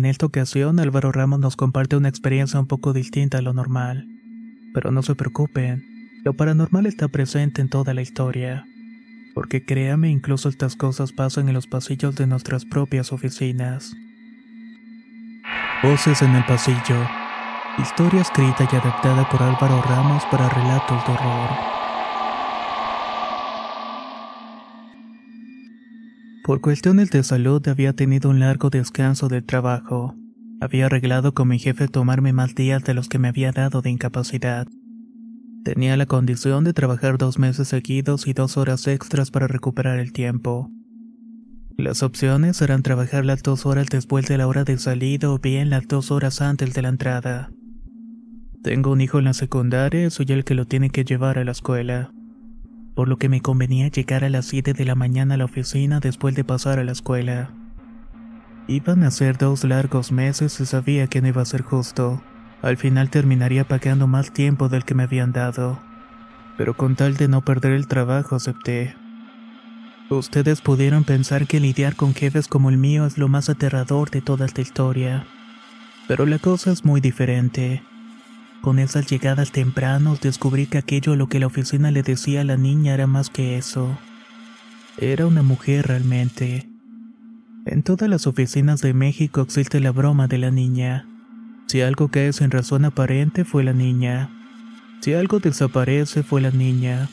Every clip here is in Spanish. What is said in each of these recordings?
En esta ocasión, Álvaro Ramos nos comparte una experiencia un poco distinta a lo normal. Pero no se preocupen, lo paranormal está presente en toda la historia. Porque créame, incluso estas cosas pasan en los pasillos de nuestras propias oficinas. Voces en el pasillo. Historia escrita y adaptada por Álvaro Ramos para relatos de horror. Por cuestiones de salud había tenido un largo descanso del trabajo. Había arreglado con mi jefe tomarme más días de los que me había dado de incapacidad. Tenía la condición de trabajar dos meses seguidos y dos horas extras para recuperar el tiempo. Las opciones eran trabajar las dos horas después de la hora de salida o bien las dos horas antes de la entrada. Tengo un hijo en la secundaria soy el que lo tiene que llevar a la escuela por lo que me convenía llegar a las 7 de la mañana a la oficina después de pasar a la escuela. Iban a ser dos largos meses y sabía que no iba a ser justo. Al final terminaría pagando más tiempo del que me habían dado. Pero con tal de no perder el trabajo acepté. Ustedes pudieron pensar que lidiar con jefes como el mío es lo más aterrador de toda esta historia. Pero la cosa es muy diferente. Con esas llegadas tempranos descubrí que aquello a lo que la oficina le decía a la niña era más que eso. Era una mujer realmente. En todas las oficinas de México existe la broma de la niña. Si algo cae sin razón aparente fue la niña. Si algo desaparece fue la niña.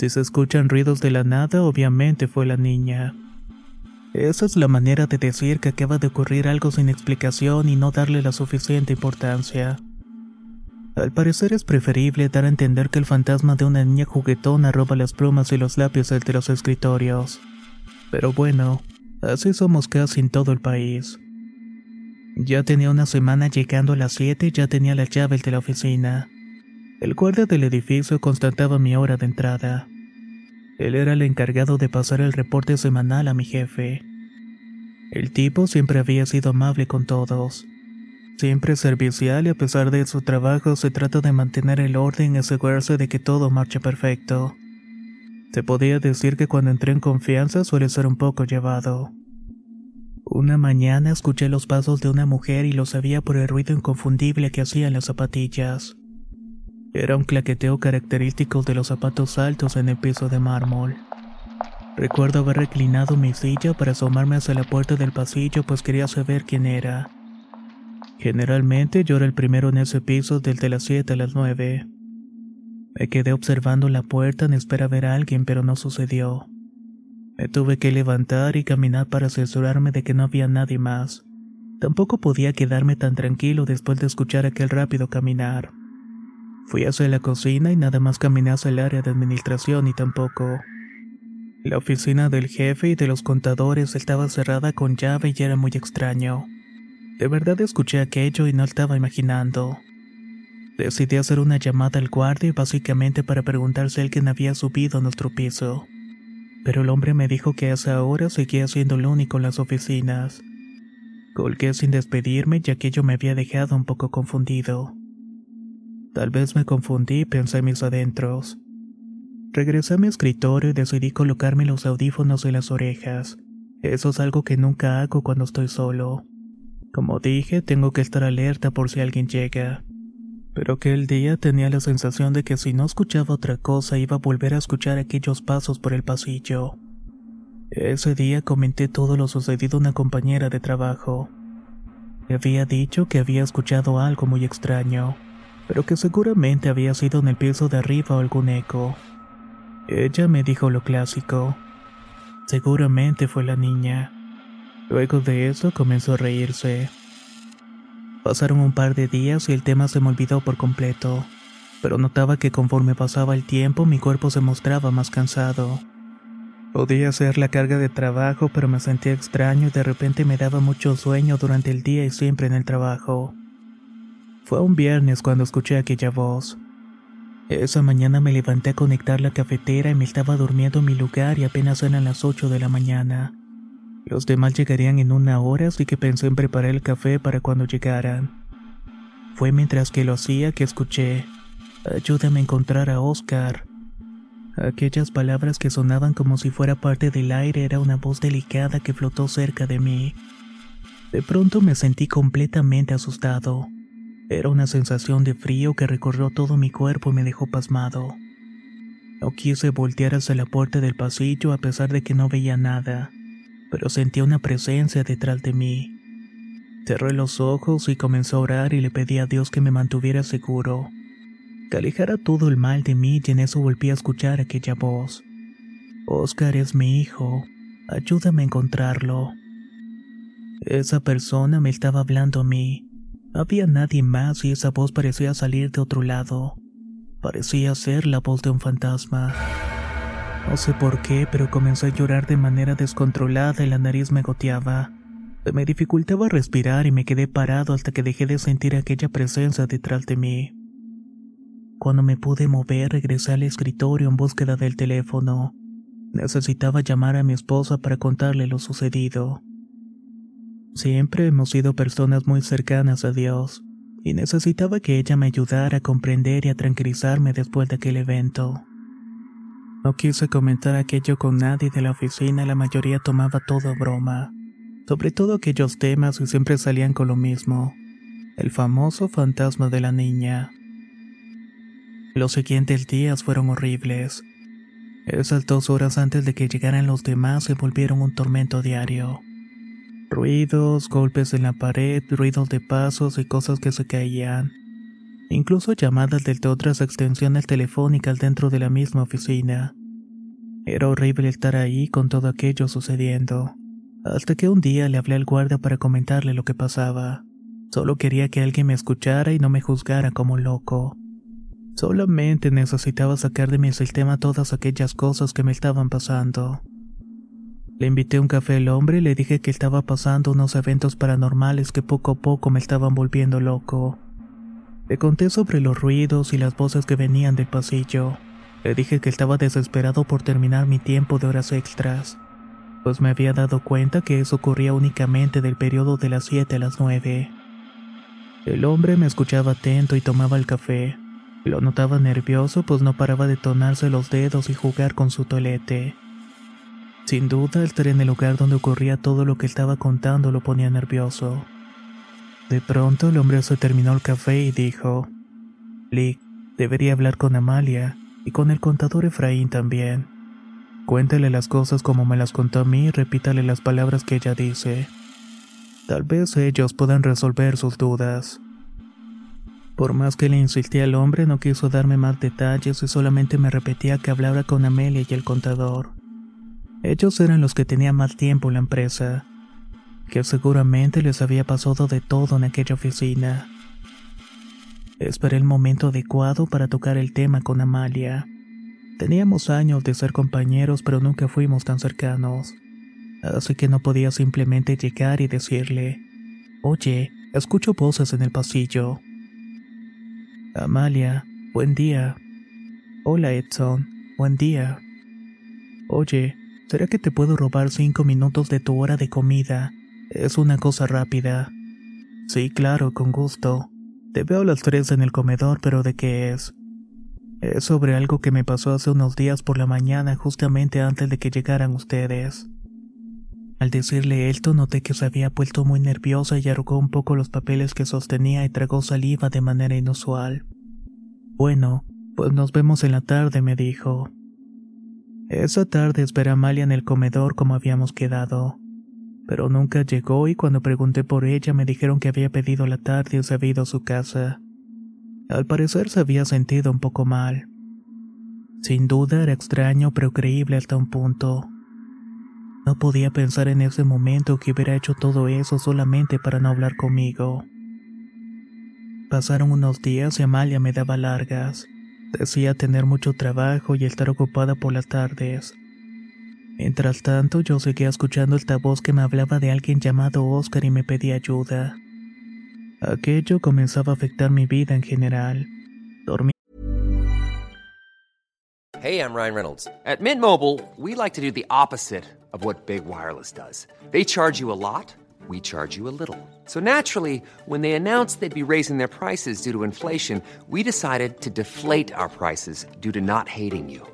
Si se escuchan ruidos de la nada, obviamente fue la niña. Esa es la manera de decir que acaba de ocurrir algo sin explicación y no darle la suficiente importancia. Al parecer es preferible dar a entender que el fantasma de una niña juguetona roba las plumas y los lápices de los escritorios. Pero bueno, así somos casi en todo el país. Ya tenía una semana llegando a las 7 y ya tenía las llaves de la oficina. El guardia del edificio constataba mi hora de entrada. Él era el encargado de pasar el reporte semanal a mi jefe. El tipo siempre había sido amable con todos. Siempre servicial y a pesar de su trabajo se trata de mantener el orden y asegurarse de que todo marche perfecto. Se podía decir que cuando entré en confianza suele ser un poco llevado. Una mañana escuché los pasos de una mujer y lo sabía por el ruido inconfundible que hacían las zapatillas. Era un claqueteo característico de los zapatos altos en el piso de mármol. Recuerdo haber reclinado mi silla para asomarme hacia la puerta del pasillo pues quería saber quién era. Generalmente yo era el primero en ese piso desde las 7 a las 9. Me quedé observando la puerta en espera de ver a alguien, pero no sucedió. Me tuve que levantar y caminar para asesorarme de que no había nadie más. Tampoco podía quedarme tan tranquilo después de escuchar aquel rápido caminar. Fui hacia la cocina y nada más caminé hacia el área de administración y tampoco. La oficina del jefe y de los contadores estaba cerrada con llave y era muy extraño. De verdad escuché aquello y no estaba imaginando. Decidí hacer una llamada al guardia básicamente para preguntar si alguien había subido a nuestro piso. Pero el hombre me dijo que a esa hora seguía siendo el único en las oficinas. Colgué sin despedirme ya que yo me había dejado un poco confundido. Tal vez me confundí pensé en mis adentros. Regresé a mi escritorio y decidí colocarme los audífonos en las orejas. Eso es algo que nunca hago cuando estoy solo. Como dije, tengo que estar alerta por si alguien llega. Pero aquel día tenía la sensación de que si no escuchaba otra cosa iba a volver a escuchar aquellos pasos por el pasillo. Ese día comenté todo lo sucedido a una compañera de trabajo. Le había dicho que había escuchado algo muy extraño. pero que seguramente había sido en el piso de arriba o algún eco. Ella me dijo lo clásico. Seguramente fue la niña. Luego de eso comenzó a reírse. Pasaron un par de días y el tema se me olvidó por completo, pero notaba que conforme pasaba el tiempo mi cuerpo se mostraba más cansado. Podía ser la carga de trabajo, pero me sentía extraño y de repente me daba mucho sueño durante el día y siempre en el trabajo. Fue un viernes cuando escuché aquella voz. Esa mañana me levanté a conectar la cafetera y me estaba durmiendo en mi lugar y apenas eran las 8 de la mañana. Los demás llegarían en una hora, así que pensé en preparar el café para cuando llegaran. Fue mientras que lo hacía que escuché, ayúdame a encontrar a Oscar. Aquellas palabras que sonaban como si fuera parte del aire era una voz delicada que flotó cerca de mí. De pronto me sentí completamente asustado. Era una sensación de frío que recorrió todo mi cuerpo y me dejó pasmado. No quise voltear hacia la puerta del pasillo a pesar de que no veía nada, pero sentía una presencia detrás de mí. Cerré los ojos y comencé a orar y le pedí a Dios que me mantuviera seguro, que alejara todo el mal de mí y en eso volví a escuchar aquella voz. Oscar es mi hijo, ayúdame a encontrarlo. Esa persona me estaba hablando a mí había nadie más y esa voz parecía salir de otro lado. Parecía ser la voz de un fantasma. No sé por qué, pero comencé a llorar de manera descontrolada y la nariz me goteaba. Me dificultaba respirar y me quedé parado hasta que dejé de sentir aquella presencia detrás de mí. Cuando me pude mover, regresé al escritorio en búsqueda del teléfono. Necesitaba llamar a mi esposa para contarle lo sucedido. Siempre hemos sido personas muy cercanas a Dios, y necesitaba que ella me ayudara a comprender y a tranquilizarme después de aquel evento. No quise comentar aquello con nadie de la oficina, la mayoría tomaba todo broma, sobre todo aquellos temas que siempre salían con lo mismo, el famoso fantasma de la niña. Los siguientes días fueron horribles. Esas dos horas antes de que llegaran los demás se volvieron un tormento diario. Ruidos, golpes en la pared, ruidos de pasos y cosas que se caían. Incluso llamadas desde otras extensiones telefónicas dentro de la misma oficina. Era horrible estar ahí con todo aquello sucediendo. Hasta que un día le hablé al guardia para comentarle lo que pasaba. Solo quería que alguien me escuchara y no me juzgara como loco. Solamente necesitaba sacar de mi sistema todas aquellas cosas que me estaban pasando. Le invité un café al hombre y le dije que estaba pasando unos eventos paranormales que poco a poco me estaban volviendo loco. Le conté sobre los ruidos y las voces que venían del pasillo. Le dije que estaba desesperado por terminar mi tiempo de horas extras, pues me había dado cuenta que eso ocurría únicamente del periodo de las 7 a las 9. El hombre me escuchaba atento y tomaba el café. Lo notaba nervioso pues no paraba de tonarse los dedos y jugar con su tolete. Sin duda, estar en el lugar donde ocurría todo lo que estaba contando lo ponía nervioso. De pronto, el hombre se terminó el café y dijo: Lick, debería hablar con Amalia y con el contador Efraín también. Cuéntale las cosas como me las contó a mí y repítale las palabras que ella dice. Tal vez ellos puedan resolver sus dudas. Por más que le insistí al hombre, no quiso darme más detalles y solamente me repetía que hablara con Amelia y el contador. Ellos eran los que tenían más tiempo en la empresa, que seguramente les había pasado de todo en aquella oficina. Esperé el momento adecuado para tocar el tema con Amalia. Teníamos años de ser compañeros, pero nunca fuimos tan cercanos. Así que no podía simplemente llegar y decirle, Oye, escucho voces en el pasillo. Amalia, buen día. Hola Edson, buen día. Oye, ¿Será que te puedo robar cinco minutos de tu hora de comida? Es una cosa rápida. Sí, claro, con gusto. Te veo a las tres en el comedor, pero ¿de qué es? Es sobre algo que me pasó hace unos días por la mañana, justamente antes de que llegaran ustedes. Al decirle esto, noté que se había puesto muy nerviosa y arrugó un poco los papeles que sostenía y tragó saliva de manera inusual. Bueno, pues nos vemos en la tarde, me dijo. Esa tarde esperé a Amalia en el comedor como habíamos quedado. Pero nunca llegó y cuando pregunté por ella me dijeron que había pedido la tarde y se había ido a su casa. Al parecer se había sentido un poco mal. Sin duda era extraño pero creíble hasta un punto. No podía pensar en ese momento que hubiera hecho todo eso solamente para no hablar conmigo. Pasaron unos días y Amalia me daba largas. Decía tener mucho trabajo y estar ocupada por las tardes. Mientras tanto, yo seguía escuchando esta voz que me hablaba de alguien llamado Oscar y me pedía ayuda. Aquello comenzaba a afectar mi vida en general. Dormí Hey, I'm Ryan Reynolds. At Mint Mobile, we like to do the opposite of what Big Wireless does. They charge you a lot, we charge you a little. So naturally, when they announced they'd be raising their prices due to inflation, we decided to deflate our prices due to not hating you.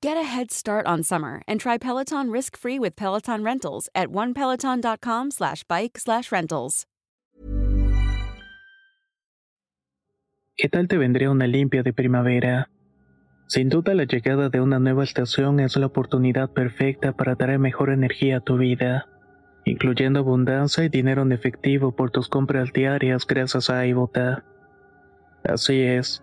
Get a head start on summer and try Peloton risk-free with Peloton Rentals at onepeloton.com slash bike slash rentals. ¿Qué tal te vendría una limpia de primavera? Sin duda la llegada de una nueva estación es la oportunidad perfecta para traer mejor energía a tu vida, incluyendo abundancia y dinero en efectivo por tus compras diarias gracias a iBota. Así es,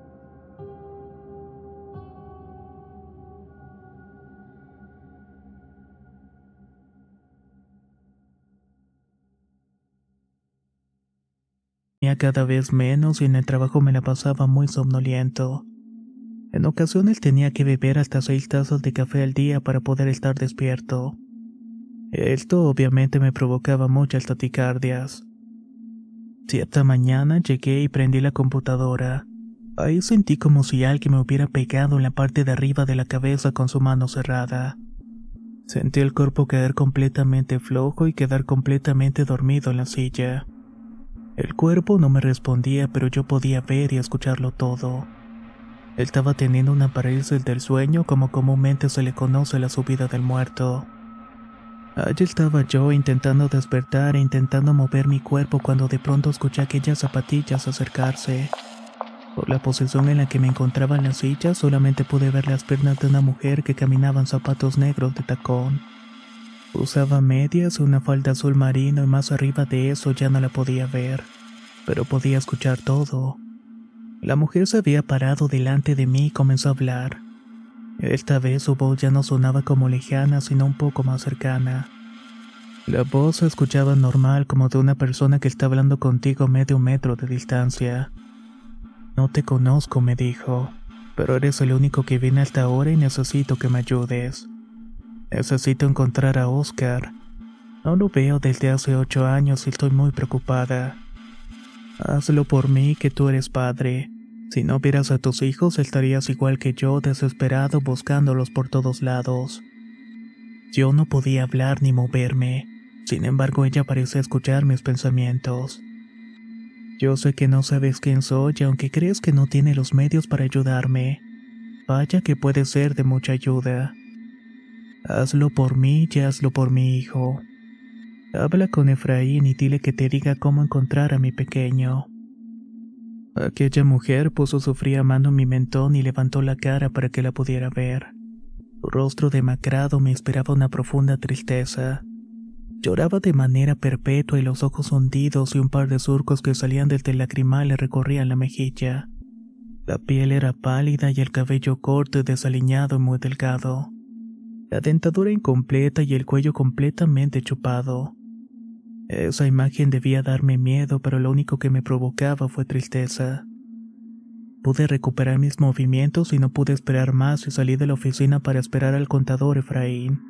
Cada vez menos y en el trabajo me la pasaba muy somnoliento. En ocasiones tenía que beber hasta seis tazas de café al día para poder estar despierto. Esto obviamente me provocaba muchas taticardias. Cierta mañana llegué y prendí la computadora. Ahí sentí como si alguien me hubiera pegado en la parte de arriba de la cabeza con su mano cerrada. Sentí el cuerpo caer completamente flojo y quedar completamente dormido en la silla. El cuerpo no me respondía, pero yo podía ver y escucharlo todo. Estaba teniendo una parálisis del sueño como comúnmente se le conoce la subida del muerto. Allí estaba yo intentando despertar e intentando mover mi cuerpo cuando de pronto escuché aquellas zapatillas acercarse. Por la posición en la que me encontraba en la silla solamente pude ver las piernas de una mujer que caminaba en zapatos negros de tacón. Usaba medias, una falda azul marino y más arriba de eso ya no la podía ver, pero podía escuchar todo. La mujer se había parado delante de mí y comenzó a hablar. Esta vez su voz ya no sonaba como lejana, sino un poco más cercana. La voz se escuchaba normal como de una persona que está hablando contigo a medio metro de distancia. No te conozco, me dijo, pero eres el único que viene hasta ahora y necesito que me ayudes. Necesito encontrar a Oscar. No lo veo desde hace ocho años y estoy muy preocupada. Hazlo por mí que tú eres padre. Si no vieras a tus hijos estarías igual que yo desesperado buscándolos por todos lados. Yo no podía hablar ni moverme. Sin embargo, ella parecía escuchar mis pensamientos. Yo sé que no sabes quién soy, aunque crees que no tiene los medios para ayudarme. vaya que puede ser de mucha ayuda. Hazlo por mí y hazlo por mi hijo. Habla con Efraín y dile que te diga cómo encontrar a mi pequeño. Aquella mujer puso su fría mano en mi mentón y levantó la cara para que la pudiera ver. Su rostro demacrado me esperaba una profunda tristeza. Lloraba de manera perpetua y los ojos hundidos y un par de surcos que salían del lacrimal le recorrían la mejilla. La piel era pálida y el cabello corto y desaliñado y muy delgado. La dentadura incompleta y el cuello completamente chupado. Esa imagen debía darme miedo, pero lo único que me provocaba fue tristeza. Pude recuperar mis movimientos y no pude esperar más y salí de la oficina para esperar al contador Efraín.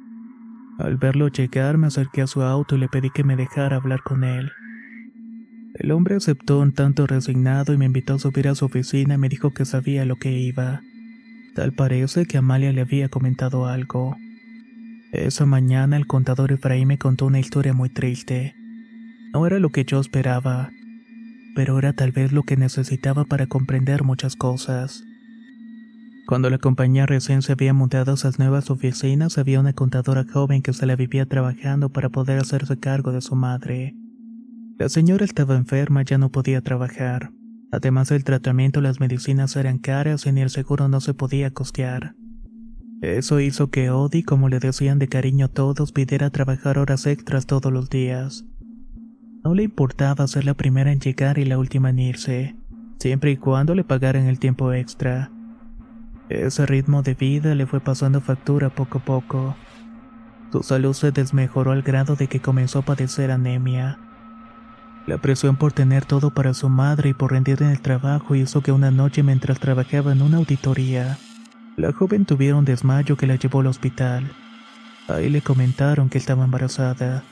Al verlo llegar me acerqué a su auto y le pedí que me dejara hablar con él. El hombre aceptó un tanto resignado y me invitó a subir a su oficina y me dijo que sabía lo que iba. Tal parece que Amalia le había comentado algo. Esa mañana el contador Efraín me contó una historia muy triste. No era lo que yo esperaba, pero era tal vez lo que necesitaba para comprender muchas cosas. Cuando la compañía recién se había mudado a esas nuevas oficinas, había una contadora joven que se la vivía trabajando para poder hacerse cargo de su madre. La señora estaba enferma, ya no podía trabajar. Además del tratamiento, las medicinas eran caras y ni el seguro no se podía costear. Eso hizo que Odi, como le decían de cariño todos, pidiera trabajar horas extras todos los días. No le importaba ser la primera en llegar y la última en irse, siempre y cuando le pagaran el tiempo extra. Ese ritmo de vida le fue pasando factura poco a poco. Su salud se desmejoró al grado de que comenzó a padecer anemia. La presión por tener todo para su madre y por rendir en el trabajo hizo que una noche mientras trabajaba en una auditoría, la joven tuviera un desmayo que la llevó al hospital. Ahí le comentaron que estaba embarazada.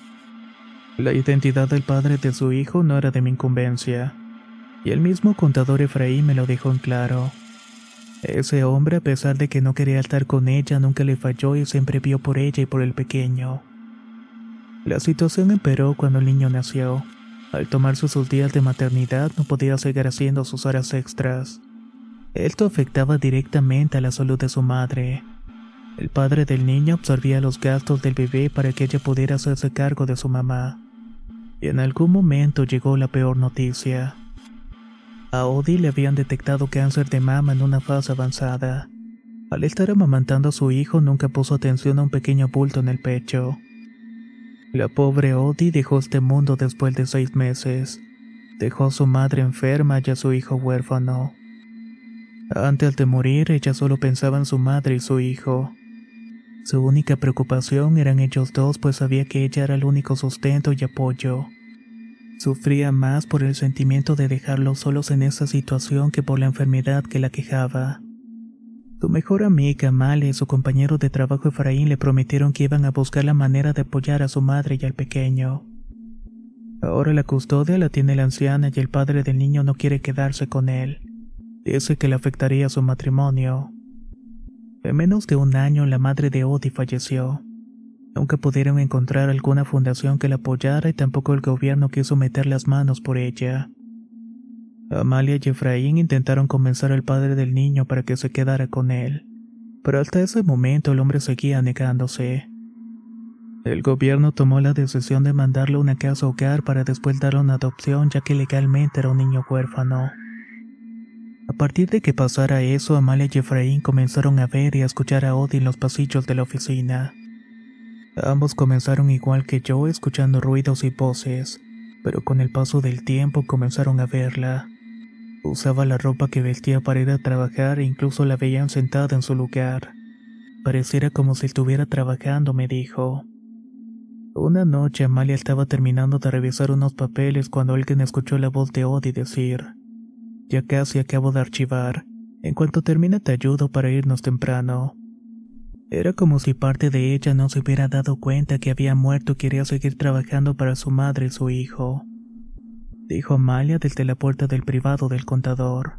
La identidad del padre de su hijo no era de mi incumbencia, y el mismo contador Efraín me lo dejó en claro. Ese hombre, a pesar de que no quería estar con ella, nunca le falló y siempre vio por ella y por el pequeño. La situación empeoró cuando el niño nació. Al tomarse sus días de maternidad no podía seguir haciendo sus horas extras. Esto afectaba directamente a la salud de su madre. El padre del niño absorbía los gastos del bebé para que ella pudiera hacerse cargo de su mamá. Y en algún momento llegó la peor noticia. A Odi le habían detectado cáncer de mama en una fase avanzada. Al estar amamantando a su hijo nunca puso atención a un pequeño bulto en el pecho. La pobre Odi dejó este mundo después de seis meses. Dejó a su madre enferma y a su hijo huérfano. Antes de morir, ella solo pensaba en su madre y su hijo. Su única preocupación eran ellos dos, pues sabía que ella era el único sustento y apoyo. Sufría más por el sentimiento de dejarlos solos en esa situación que por la enfermedad que la quejaba. Su mejor amiga Amalia y su compañero de trabajo Efraín le prometieron que iban a buscar la manera de apoyar a su madre y al pequeño. Ahora la custodia la tiene la anciana y el padre del niño no quiere quedarse con él. Dice que le afectaría su matrimonio. En menos de un año la madre de Odi falleció. Nunca pudieron encontrar alguna fundación que la apoyara y tampoco el gobierno quiso meter las manos por ella. Amalia y Efraín intentaron convencer al padre del niño para que se quedara con él, pero hasta ese momento el hombre seguía negándose. El gobierno tomó la decisión de mandarle una casa hogar para después darle una adopción ya que legalmente era un niño huérfano. A partir de que pasara eso, Amalia y Efraín comenzaron a ver y a escuchar a Odi en los pasillos de la oficina. Ambos comenzaron igual que yo escuchando ruidos y voces, pero con el paso del tiempo comenzaron a verla. Usaba la ropa que vestía para ir a trabajar e incluso la veían sentada en su lugar. Pareciera como si estuviera trabajando, me dijo. Una noche Amalia estaba terminando de revisar unos papeles cuando alguien escuchó la voz de Odi decir, Ya casi acabo de archivar. En cuanto termine te ayudo para irnos temprano. Era como si parte de ella no se hubiera dado cuenta que había muerto y quería seguir trabajando para su madre y su hijo. Dijo Amalia desde la puerta del privado del contador.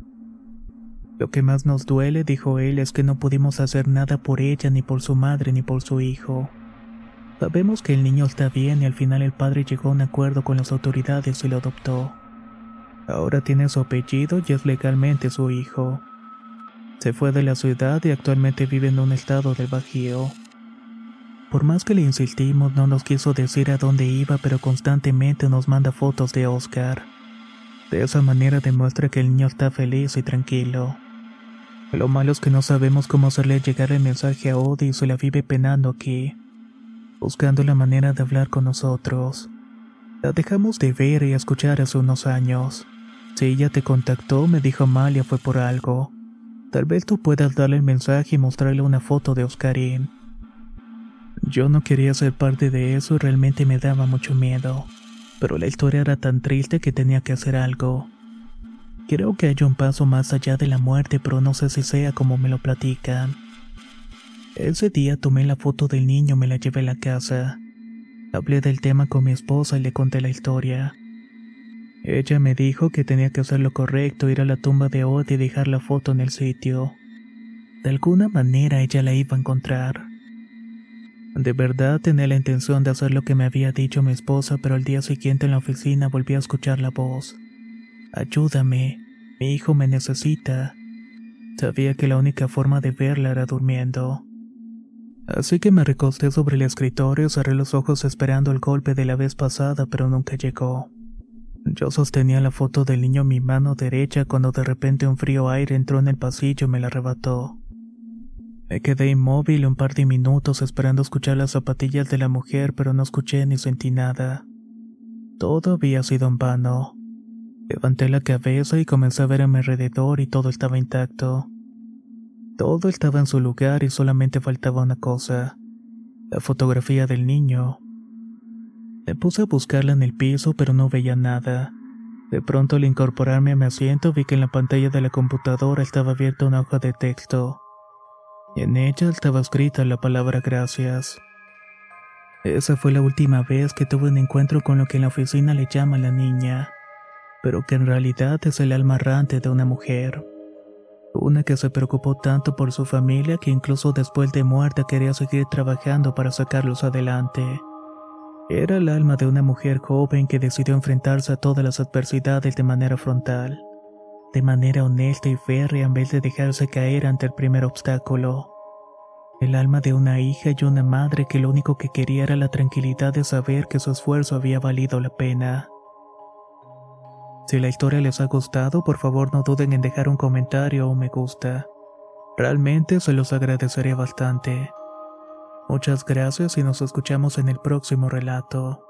Lo que más nos duele, dijo él, es que no pudimos hacer nada por ella, ni por su madre, ni por su hijo. Sabemos que el niño está bien y al final el padre llegó a un acuerdo con las autoridades y lo adoptó. Ahora tiene su apellido y es legalmente su hijo. Se fue de la ciudad y actualmente vive en un estado del Bajío. Por más que le insistimos, no nos quiso decir a dónde iba, pero constantemente nos manda fotos de Oscar. De esa manera demuestra que el niño está feliz y tranquilo. Lo malo es que no sabemos cómo hacerle llegar el mensaje a Odi y se la vive penando aquí, buscando la manera de hablar con nosotros. La dejamos de ver y escuchar hace unos años. Si ella te contactó, me dijo Malia fue por algo. Tal vez tú puedas darle el mensaje y mostrarle una foto de Oscarín. Yo no quería ser parte de eso y realmente me daba mucho miedo, pero la historia era tan triste que tenía que hacer algo. Creo que hay un paso más allá de la muerte, pero no sé si sea como me lo platican. Ese día tomé la foto del niño y me la llevé a la casa. Hablé del tema con mi esposa y le conté la historia. Ella me dijo que tenía que hacer lo correcto, ir a la tumba de Od y dejar la foto en el sitio. De alguna manera ella la iba a encontrar. De verdad tenía la intención de hacer lo que me había dicho mi esposa, pero al día siguiente en la oficina volví a escuchar la voz. Ayúdame, mi hijo me necesita. Sabía que la única forma de verla era durmiendo. Así que me recosté sobre el escritorio, cerré los ojos esperando el golpe de la vez pasada, pero nunca llegó. Yo sostenía la foto del niño en mi mano derecha cuando de repente un frío aire entró en el pasillo y me la arrebató. Me quedé inmóvil un par de minutos esperando escuchar las zapatillas de la mujer, pero no escuché ni sentí nada. Todo había sido en vano. Levanté la cabeza y comencé a ver a mi alrededor y todo estaba intacto. Todo estaba en su lugar y solamente faltaba una cosa, la fotografía del niño. Me puse a buscarla en el piso, pero no veía nada. De pronto, al incorporarme a mi asiento, vi que en la pantalla de la computadora estaba abierta una hoja de texto. En ella estaba escrita la palabra gracias. Esa fue la última vez que tuve un encuentro con lo que en la oficina le llama la niña, pero que en realidad es el alma errante de una mujer. Una que se preocupó tanto por su familia que incluso después de muerta quería seguir trabajando para sacarlos adelante. Era el alma de una mujer joven que decidió enfrentarse a todas las adversidades de manera frontal, de manera honesta y férrea en vez de dejarse caer ante el primer obstáculo. El alma de una hija y una madre que lo único que quería era la tranquilidad de saber que su esfuerzo había valido la pena. Si la historia les ha gustado, por favor no duden en dejar un comentario o me gusta. Realmente se los agradecería bastante. Muchas gracias y nos escuchamos en el próximo relato.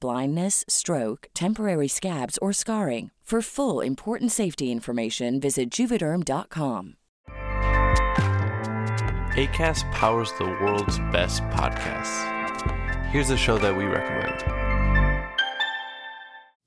blindness, stroke, temporary scabs, or scarring. For full important safety information, visit juvederm.com. ACAST powers the world's best podcasts. Here's a show that we recommend.